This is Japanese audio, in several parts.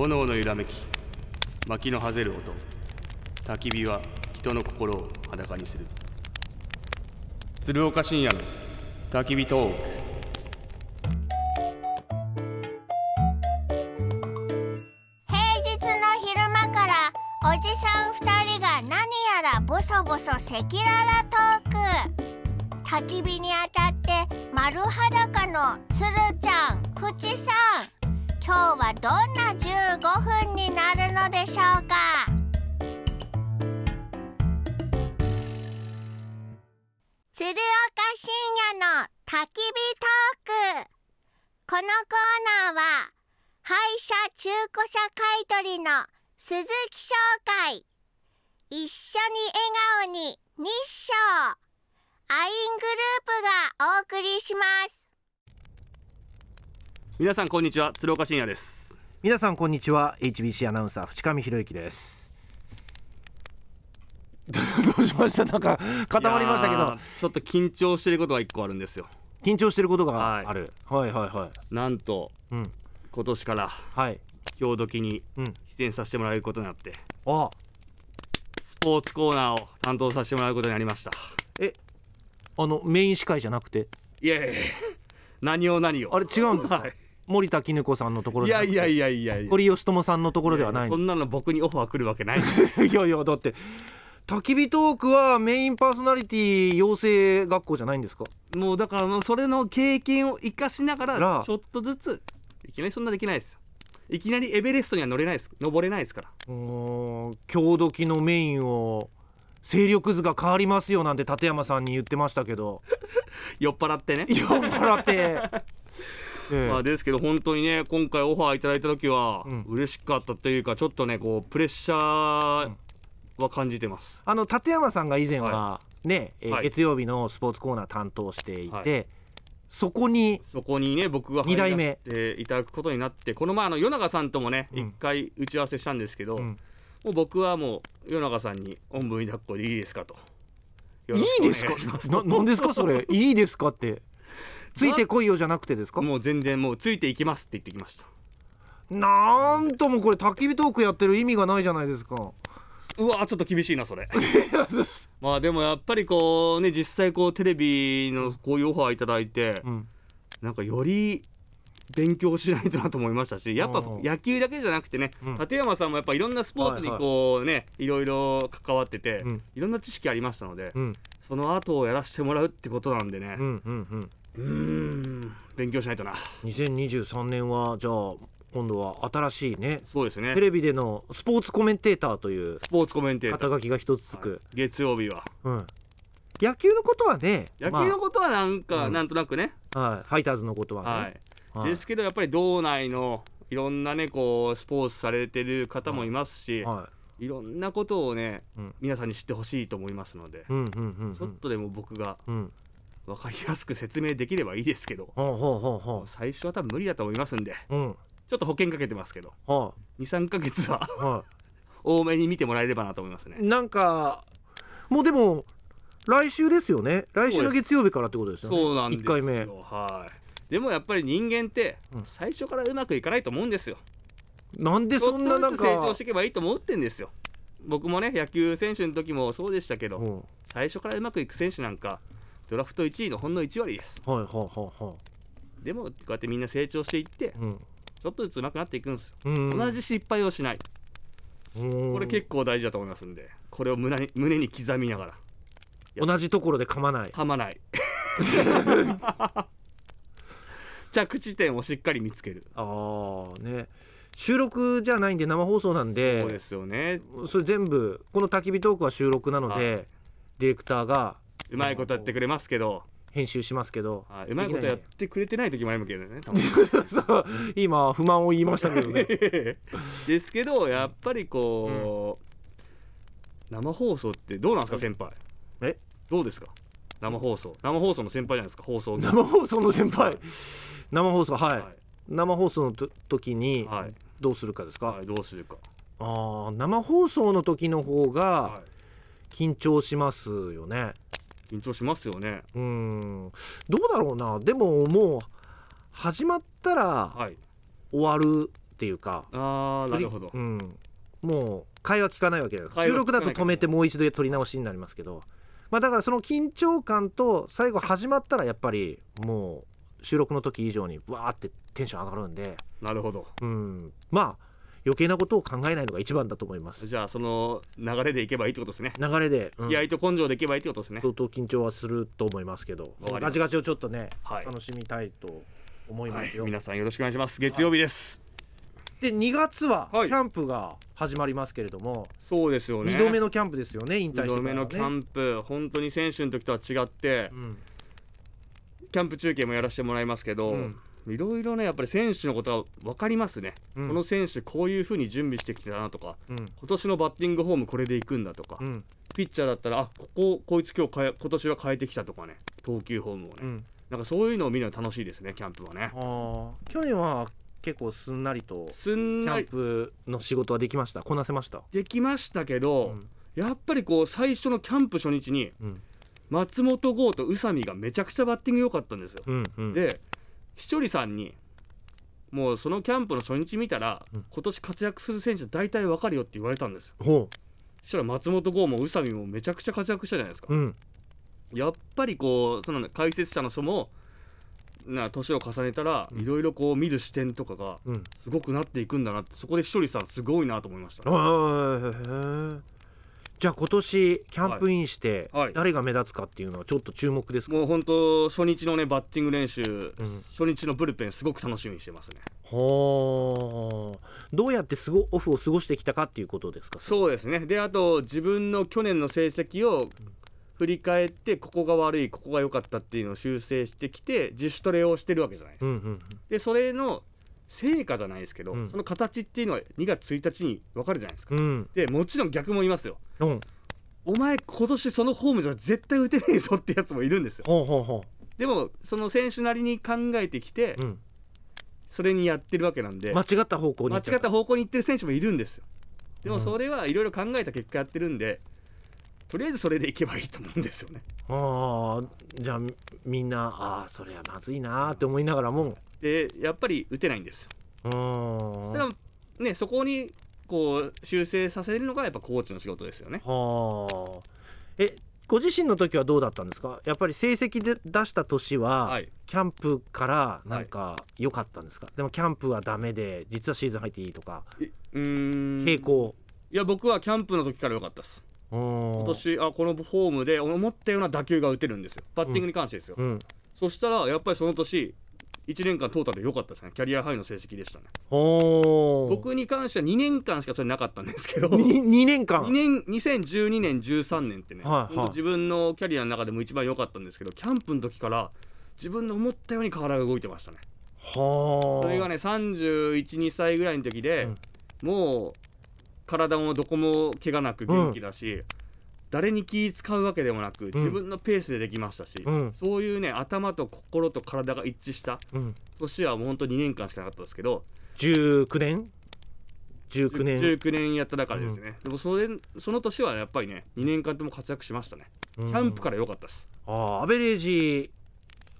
炎の揺らめき薪のはぜる音。焚き火は人の心を裸にする。鶴岡深夜の焚き火トーク。平日の昼間からおじさん二人が何やらボソボソ赤裸々トーク。焚き火に当たって丸裸のつるちゃんふちさん。今日はどんな15分になるのでしょうか？鶴岡深夜の焚き火トーク。このコーナーは廃車中古車買取の鈴木商会。一緒に笑顔に日照。アイングループがお送りします。皆さんこんにちは鶴岡深夜です。皆さんこんにちは HBC アナウンサー淵上博之です。どうしました？なんか固まりましたけど。ちょっと緊張してることが一個あるんですよ。緊張してることはい。がある、はい、はいはい。なんとうん。今年からはい。今日時にうん。出演させてもらうことになってあ。スポーツコーナーを担当させてもらうことになりました。あのメイン司会じゃなくて？いやいやいや何を何を。あれ違うんですか、はい森田絹子さんのところいやいやいやいやいや。堀吉友さんのところではない。そんなの僕にオファー来るわけない。す いやいやだって焚き火トークはメインパーソナリティ養成学校じゃないんですか？もうだからそれの経験を生かしながらら。ちょっとずついきなりそんなできないですよ。いきなりエベレストには乗れないです。登れないですから。うーん今日時のメインを勢力図が変わりますよなんて立山さんに言ってましたけど。酔っ払ってね。酔っ払って、ええ。まあですけど本当にね今回オファーいただいた時はうん。嬉しかったというかちょっとねこうプレッシャーは感じてます、あの立山さんが以前はね、えーはい。月曜日のスポーツコーナー担当していて、はい。そこにそこにね僕が入ら二代目。せていただくことになってこの前あの与永さんともねうん。一回打ち合わせしたんですけど、うん。もう僕はもう与永さんに「おんぶに抱っこでいいですか?」と「よいいですか？ななんですかそれ？いいですかってついてこいよじゃなくてですか？もう全然もうついていきますって言ってきました。なんともこれ焚き火トークやってる意味がないじゃないですか。うわちょっと厳しいなそれ。まあでもやっぱりこうね実際こうテレビのこういうオファーいただいてうん。なんかより勉強しないとなと思いましたしやっぱ野球だけじゃなくてね、うん。立山さんもやっぱいろんなスポーツにこうね、いろいろ関わってて、うん。いろんな知識ありましたので、うん。その後をやらせてもらうってことなんでね。うんうんうんうーん。勉強しないとな。2023年はじゃあ今度は新しいねそうですね。テレビでのスポーツコメンテーターというスポーツコメンテーター、肩書きが一つつく、はい。月曜日は。うん、野球のことはね野球のことはなんか、うん。なんとなくね、まあはい、ファイターズのことはね、はい。はい。ですけどやっぱり道内のいろんなねこうスポーツされてる方もいますし、はい。ろんなことをね、うん。皆さんに知ってほしいと思いますので、い、うんうんうん。ちょっとでも僕がうんうん分かりやすく説明できればいいですけど最初は多分無理だと思いますんでううん。ちょっと保険かけてますけどは23ヶ月はいは多めに見てもらえればなと思いますね。いなんかもうでも来週ですよね。来週の月曜日からってことですよね。そうなんですよ。1回目はい。でもやっぱり人間ってうん。最初からうまくいかないと思うんですよ。なんでそんななんちょっとずつ成長かしていけばいいと思ってんですよ。僕もね野球選手の時もそうでしたけど、うん。最初からうまくいく選手なんかドラフト1位のほんの1割です。はいはいはいはでもこうやってみんな成長していっていうん。ちょっとずつ上手くなっていくんですよ、うん。同じ失敗をしない。うん。これ結構大事だと思いますんで。これを胸に胸に刻みながら。同じところで噛まない。噛まない。着地点をしっかり見つける。ああね。収録じゃないんで生放送なんで。そうですよね。それ全部この焚き火トークは収録なので、はい。ディレクターがうまいことやってくれますけど、編集しますけど、はい。うまいことやってくれてない時もありますけどね。そう。今不満を言いましたけどね。ですけどやっぱりこう、生放送ってどうなんですか先輩？え？どうですか？生放送。生放送の先輩じゃないですか放送。の生放送の先輩。生放送はい、はい。生放送のと時にはい。どうするかですか、はい、どうするか、ああ生放送の時の方がは緊張しますよね。い、緊張しますよね。うん。どうだろうな。でももう始まったらはい。終わるっっていうか。ああなるほど。うん、もう会話聞かないわけだよ会話収録だと止めてもう一度撮り直しになりますけど、まあ、だからその緊張感と最後始まったらやっぱりもう収録の時以上にわーってテンション上がるんで、なるほど。うん、まあ余計なことを考えないのが一番だと思います。じゃあその流れでいけばいいってことですね、流れで、うん。気合と根性でいけばいいってことですね。相当緊張はすると思いますけど。ガチガチをちょっとね、はい。楽しみたいと思いますよ、皆さんよろしくお願いします。月曜日です、で2月はキはい。ャンプが始まりますけれども、そうですよね。2度目のキャンプですよね引退してから、ね、目のキャンプ本当に選手の時とは違ってうん。キャンプ中継もやらせてもらいますけど、うんいろいろねやっぱり選手のことは分かりますね、うん。この選手こういう風に準備してきてたなとかうん。今年のバッティングフォームこれでいくんだとか、うん。ピッチャーだったらあこここいつ今日今年は変えてきたとかね投球フォームをね、うん。なんかそういうのを見るの楽しいですねキャンプはね。去年は結構すんなりとキャンプの仕事はできました？こなせました？できましたけど、やっぱりこう最初のキャンプ初日にうん。松本剛と宇佐美がめちゃくちゃバッティング良かったんですよ、うんうん。でひとりさんにもうそのキャンプの初日見たら、うん。今年活躍する選手大体わかるよって言われたんですよ。ほそしたら松本剛も宇佐美もめちゃくちゃ活躍したじゃないですか、ううん。やっぱりこうその解説者の人もな年を重ねたらうん。いろいろこう見る視点とかがうん。すごくなっていくんだなってそこでひとりさんすごいなと思いました、じゃあ今年キャンプインしてはい。はい。誰が目立つかっていうのはちょっと注目ですか、もう本当初日のねバッティング練習、うん。初日のブルペンすごく楽しみにしてますね。ほー。どうやってすごオフを過ごしてきたかっていうことですか？そうですね。であと自分の去年の成績を振り返ってここが悪いここが良かったっていうのを修正してきて自主トレをしてるわけじゃないですか。うんうん。でそれの成果じゃないですけど、うん。その形っていうのは2月1日に分かるじゃないですか。うん。うんでもちろん逆もいますよ。うん。お前今年そのホームじゃ絶対打てねえぞってやつもいるんですよ。でもその選手なりに考えてきてそれにやってるわけなんで。間違った方向に間違った方向に行ってる選手もいるんですよ。でもうん。それはいろいろ考えた結果やってるんでとりあえずそれでいけばいいと思うんですよね。ああじゃあみみんなああそれはまずいなーって思いながらもでやっぱり打てないんですよ。それはねそこにこう修正させるのがやっぱコーチの仕事ですよね。はあ。えご自身の時はどうだったんですか？やっぱり成績で出した年は、はい。キャンプからなんか良かったんですか、でもキャンプはダメで実はシーズン入っていいとかうーん。傾向。いや僕はキャンプの時から良かったです。今今年あこのフォームで思ったような打球が打てるんですよ。バッティングに関してですよ、うん。そしたらやっぱりその年1年間トータルで良かったですね。キャリアハイの成績でしたね。僕に関しては2年間しかそれなかったんですけど。に2年間？2年2012年13年ってね、はいはい。自分のキャリアの中でも一番良かったんですけどキャンプの時から自分の思ったように体が動いてましたね。はあそれがね312歳ぐらいの時で、もう体もどこも怪我なく元気だし、誰に気使うわけでもなく自分のペースでできましたし、うん。そういうね頭と心と体が一致したうん、年はもうほんと2年間しかなかったですけど19年？19年。19年やった中でですね、でもそれその年はやっぱりね2年間とも活躍しましたね。キキャンプから良かったです、ああアベレージ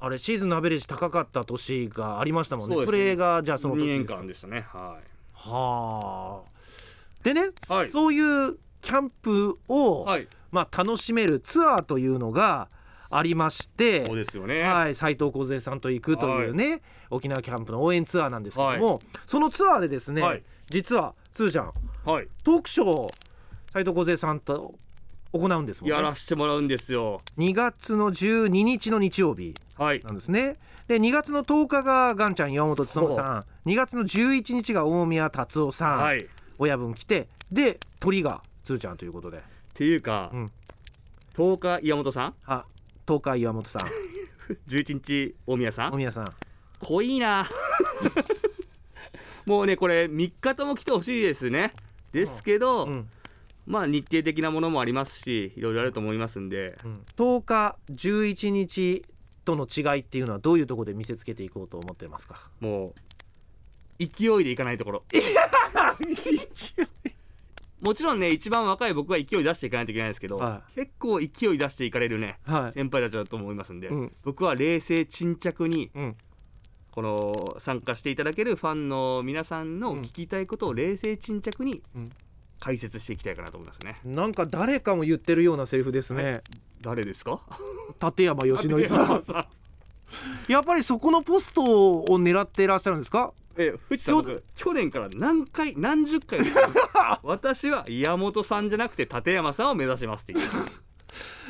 あれシーズンのアベレージ高かった年がありましたもんね。そそれがじゃあその時2年間でしたね。ははあ。でね、はい。そういうキャンプを、いはいまあ、楽しめるツアーというのがありましてそうですよね、はい、斉藤梢さんと行くというね、沖縄キャンプの応援ツアーなんですけども、そのツアーでですね、はい。実はつーちゃんはい。トークショーを斉藤梢さんと行うんですもんね。やらせてもらうんですよ。2月の12日の日曜日はい。なんですね。で2月の10日がガンちゃん岩本勉さん。2月の11日が大宮達夫さん、はい。っ親分来てで鳥がつーちゃんということでていうか、うん。10日岩本さん？あ10日岩本さん。11日大宮さん？大宮さん。濃いな。もうねこれ3日とも来てほしいですね。ですけど、うん。まあ日程的なものもありますしいろいろあると思いますんで。うん。10日11日との違いっていうのはどういうところで見せつけていこうと思ってますか？もう勢いでいかないところ もちろんね一番若い僕は勢い出していかないといけないですけど、は結構勢い出していかれるねはい。先輩たちだと思いますんで、うん。僕は冷静沈着にうん。この参加していただけるファンの皆さんの聞きたいことを冷静沈着にうん。解説していきたいかなと思いますね。なんか誰かも言ってるようなセリフですね、誰ですか？立山義則さん。やっぱりそこのポストを狙っていらっしゃるんですか？え藤田さん僕。去年から何回何十回も。私は岩本さんじゃなくて立山さんを目指しますって言ってます。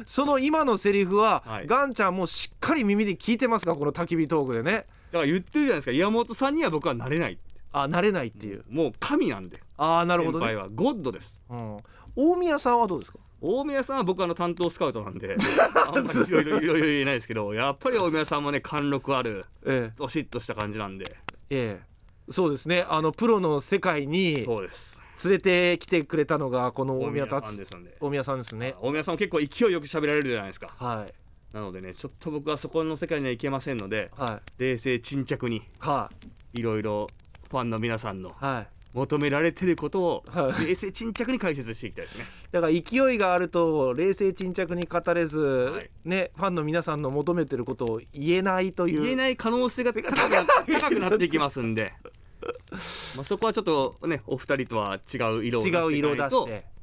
その今のセリフは、はい。ガンちゃんもしっかり耳で聞いてますか？この焚き火トークでね。だから言ってるじゃないですか。岩本さんには僕はなれない。あ慣れないっていう、もう神なんで。ああなるほどね、先輩は。ゴッドです。うん、大宮さんはどうですか？大宮さんは僕あの担当スカウトなんで あんまりいろいろ言えないですけどやっぱり大宮さんもね貫禄あるえどしっとした感じなんで。えええそうですね。あのプロの世界にそうです。連れてきてくれたのがこの大宮さん達大宮さんですね。大宮さんも結構勢いよく喋られるじゃないですか。はい。なのでねちょっと僕はそこの世界には行けませんのではい。冷静沈着にはい。ろいろファンの皆さんのいはい。求められてることをはい。冷静沈着に解説していきたいですね。だから勢いがあると冷静沈着に語れず、い。ねファンの皆さんの求めてることを言えないという。言えない可能性が高くなっていきますんで まあそこはちょっとねお二人とは違う色を出違う色出して。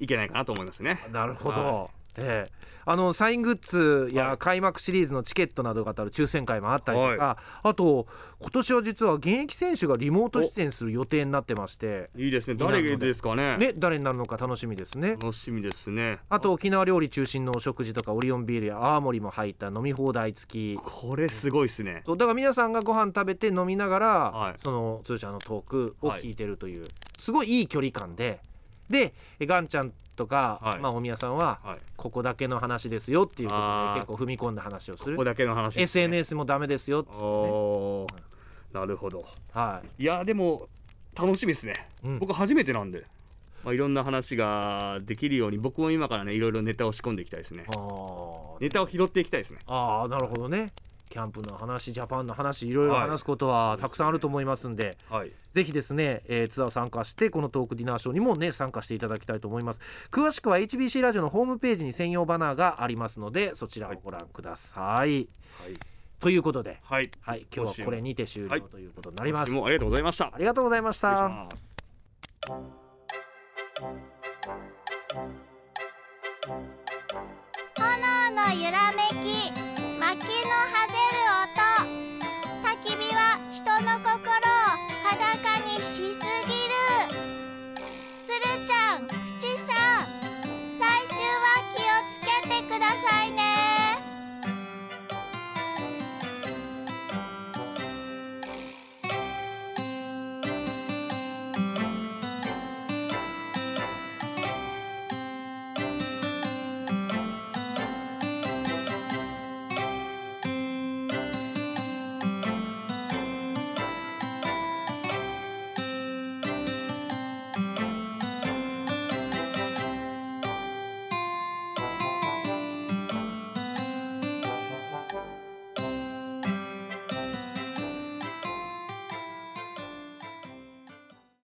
いけないかなと思いますね。なるほど、はええ。あのサイングッズやはい。開幕シリーズのチケットなどが当たる抽選会もあったりとか、あと今年は実は現役選手がリモート出演する予定になってまして。いいですね。誰ですかね？ね誰になるのか楽しみですね。楽しみですね。あと沖縄料理中心のお食事とかオリオンビールや泡盛も入った飲み放題付き。これすごいですね。だから皆さんがご飯食べて飲みながら、はい。その通社のトークを聞いてるという、すごいいい距離感ででガンちゃんとか、はい。まあ、大宮さんははい。ここだけの話ですよっていうことで結構踏み込んだ話をする。ここだけの話ね。SNS もダメですよってね。なるほど。はい。やでも楽しみですね、うん。僕初めてなんで、まあ、いろんな話ができるように僕も今からねいろいろネタを仕込んでいきたいですね。ネタを拾っていきたいですね。あーなるほどねキャンプの話ジャパンの話いろいろ話すことはたくさんあると思いますんで、はい。ぜひですね、えーツアー参加してこのトークディナーショーにもね参加していただきたいと思います。詳しくは HBC ラジオのホームページに専用バナーがありますのでそちらをご覧ください、はい。ということではい。はい今日はこれにて終了はい。ということになります、もありがとうございました。ありがとうございました。炎の揺らめき